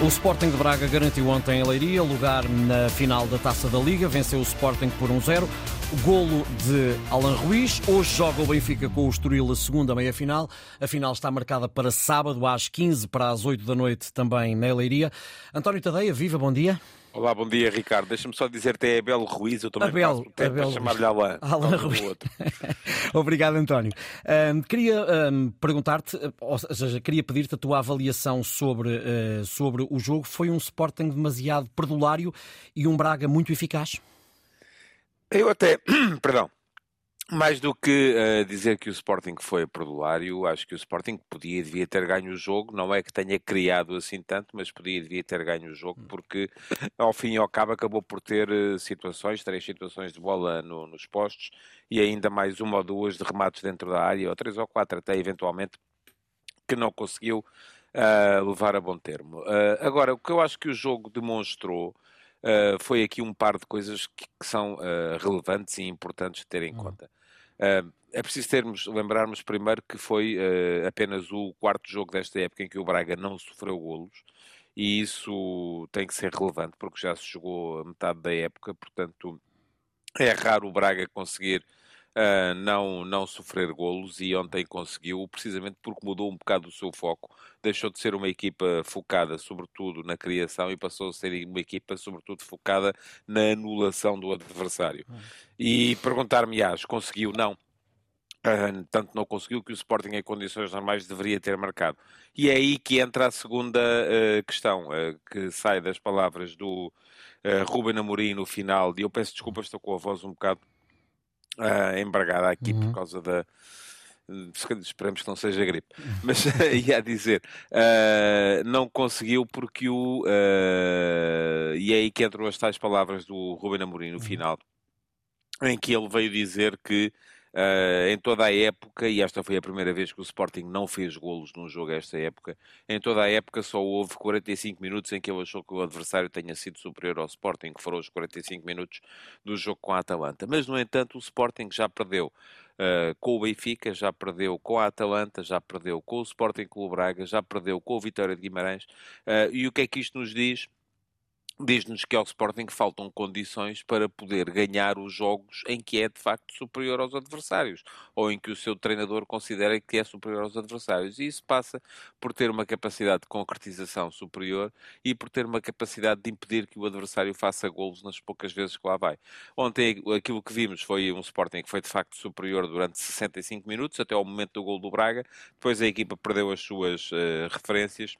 O Sporting de Braga garantiu ontem a Leiria lugar na final da Taça da Liga, venceu o Sporting por 1-0. O golo de Alan Ruiz. Hoje joga o Benfica com o Estoril a segunda meia-final. A final está marcada para sábado às 15 para as 8 da noite também na Leiria. António Tadeia, viva, bom dia. Olá, bom dia, Ricardo. Deixa-me só dizer-te é Abel Ruiz, eu também Abel, passo Abel chamar-lhe Alain. Alan Ruiz. Obrigado, António. Um, queria um, perguntar-te, ou seja, queria pedir-te a tua avaliação sobre, uh, sobre o jogo. Foi um Sporting demasiado perdulário e um Braga muito eficaz? Eu até, perdão, mais do que uh, dizer que o Sporting foi perdulário, acho que o Sporting podia e devia ter ganho o jogo. Não é que tenha criado assim tanto, mas podia e devia ter ganho o jogo, porque ao fim e ao cabo acabou por ter uh, situações, três situações de bola no, nos postos e ainda mais uma ou duas de remates dentro da área, ou três ou quatro até eventualmente, que não conseguiu uh, levar a bom termo. agora, o que eu acho que o jogo demonstrou Uh, foi aqui um par de coisas que, que são uh, relevantes e importantes de ter em uhum. conta. Uh, é preciso termos, lembrarmos primeiro que foi apenas o quarto jogo desta época em que o Braga não sofreu golos, e isso tem que ser relevante, porque já se jogou a metade da época, portanto é raro o Braga conseguir uh, não, não sofrer golos e ontem conseguiu, precisamente porque mudou um bocado o seu foco. Deixou de ser uma equipa focada, sobretudo, na criação e passou a ser uma equipa, sobretudo, focada na anulação do adversário. Hum. E perguntar-me-ás, conseguiu? Não. Uh, tanto não conseguiu que o Sporting em condições normais deveria ter marcado. E é aí que entra a segunda uh, questão, uh, que sai das palavras do Ruben Amorim no final, e eu peço desculpas, estou com a voz um bocado uh, embargada aqui uhum. por causa da. Esperemos que não seja gripe, mas ia dizer, uh, não conseguiu porque o. Uh, e é aí que entram as tais palavras do Ruben Amorim no uhum. final, em que ele veio dizer que Uh, em toda a época, e esta foi a primeira vez que o Sporting não fez golos num jogo esta época, em toda a época só houve 45 minutos em que ele achou que o adversário tenha sido superior ao Sporting, que foram os 45 minutos do jogo com a Atalanta. Mas, no entanto, o Sporting já perdeu uh, com o Benfica, já perdeu com a Atalanta, já perdeu com o Sporting Clube Braga, já perdeu com o Vitória de Guimarães. Uh, e o que é que isto nos diz? Diz-nos que ao Sporting faltam condições para poder ganhar os jogos em que é de facto superior aos adversários, ou em que o seu treinador considera que é superior aos adversários. E isso passa por ter uma capacidade de concretização superior e por ter uma capacidade de impedir que o adversário faça golos nas poucas vezes que lá vai. Ontem aquilo que vimos foi um Sporting que foi de facto superior durante 65 minutos, até ao momento do gol do Braga. Depois a equipa perdeu as suas uh, referências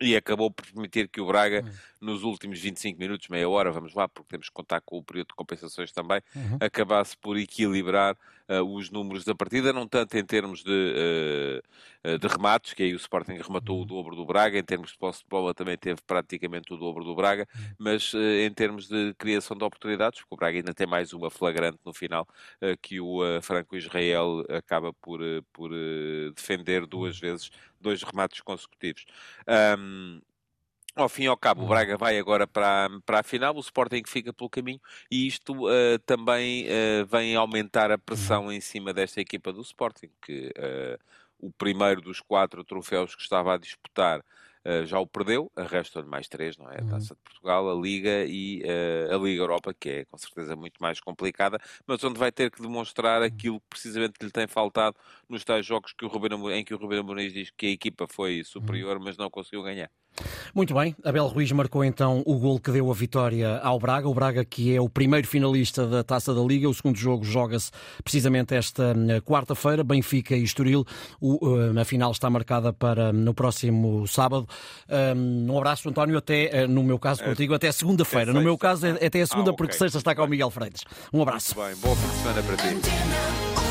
e acabou por permitir que o Braga, uhum. nos últimos 25 minutos, meia hora, vamos lá, porque temos que contar com o período de compensações também, uhum. acabasse por equilibrar uh, os números da partida, não tanto em termos de, uh, de remates, que aí o Sporting rematou uhum. o dobro do Braga, em termos de posse de bola também teve praticamente o dobro do Braga, uhum. mas uh, em termos de criação de oportunidades, porque o Braga ainda tem mais uma flagrante no final, que o Franco Israel acaba por, por defender duas uhum. vezes, dois remates consecutivos. Um, ao fim e ao cabo, o. Braga vai agora para, para a final, o Sporting fica pelo caminho e isto uh, também uh, vem aumentar a pressão em cima desta equipa do Sporting, que uh, o primeiro dos quatro troféus que estava a disputar Uh, já o perdeu, resta-lhe mais três, não é? A uhum. Taça de Portugal, a Liga e uh, a Liga Europa, que é com certeza muito mais complicada, mas onde vai ter que demonstrar aquilo que precisamente lhe tem faltado nos tais jogos que o Ruben, em que o Ruben Amorim diz que a equipa foi superior, mas não conseguiu ganhar. Muito bem, Abel Ruiz marcou então o gol que deu a vitória ao Braga. O Braga, que é o primeiro finalista da Taça da Liga. O segundo jogo joga-se precisamente esta hum, quarta-feira, Benfica e Estoril. O, hum, a final está marcada para hum, no próximo sábado. Um abraço, António, até, eh, no meu caso, contigo, até segunda-feira. No meu caso, é até a segunda, ah, okay. porque sexta está cá o Miguel Freitas. Um abraço. Muito bem, boa fim de semana para ti.